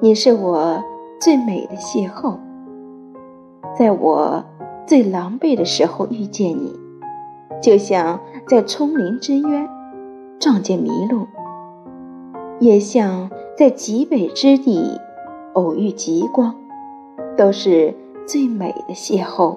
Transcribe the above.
你是我最美的邂逅，在我最狼狈的时候遇见你，就像在丛林之渊撞见麋鹿。也像在极北之地偶遇极光，都是最美的邂逅。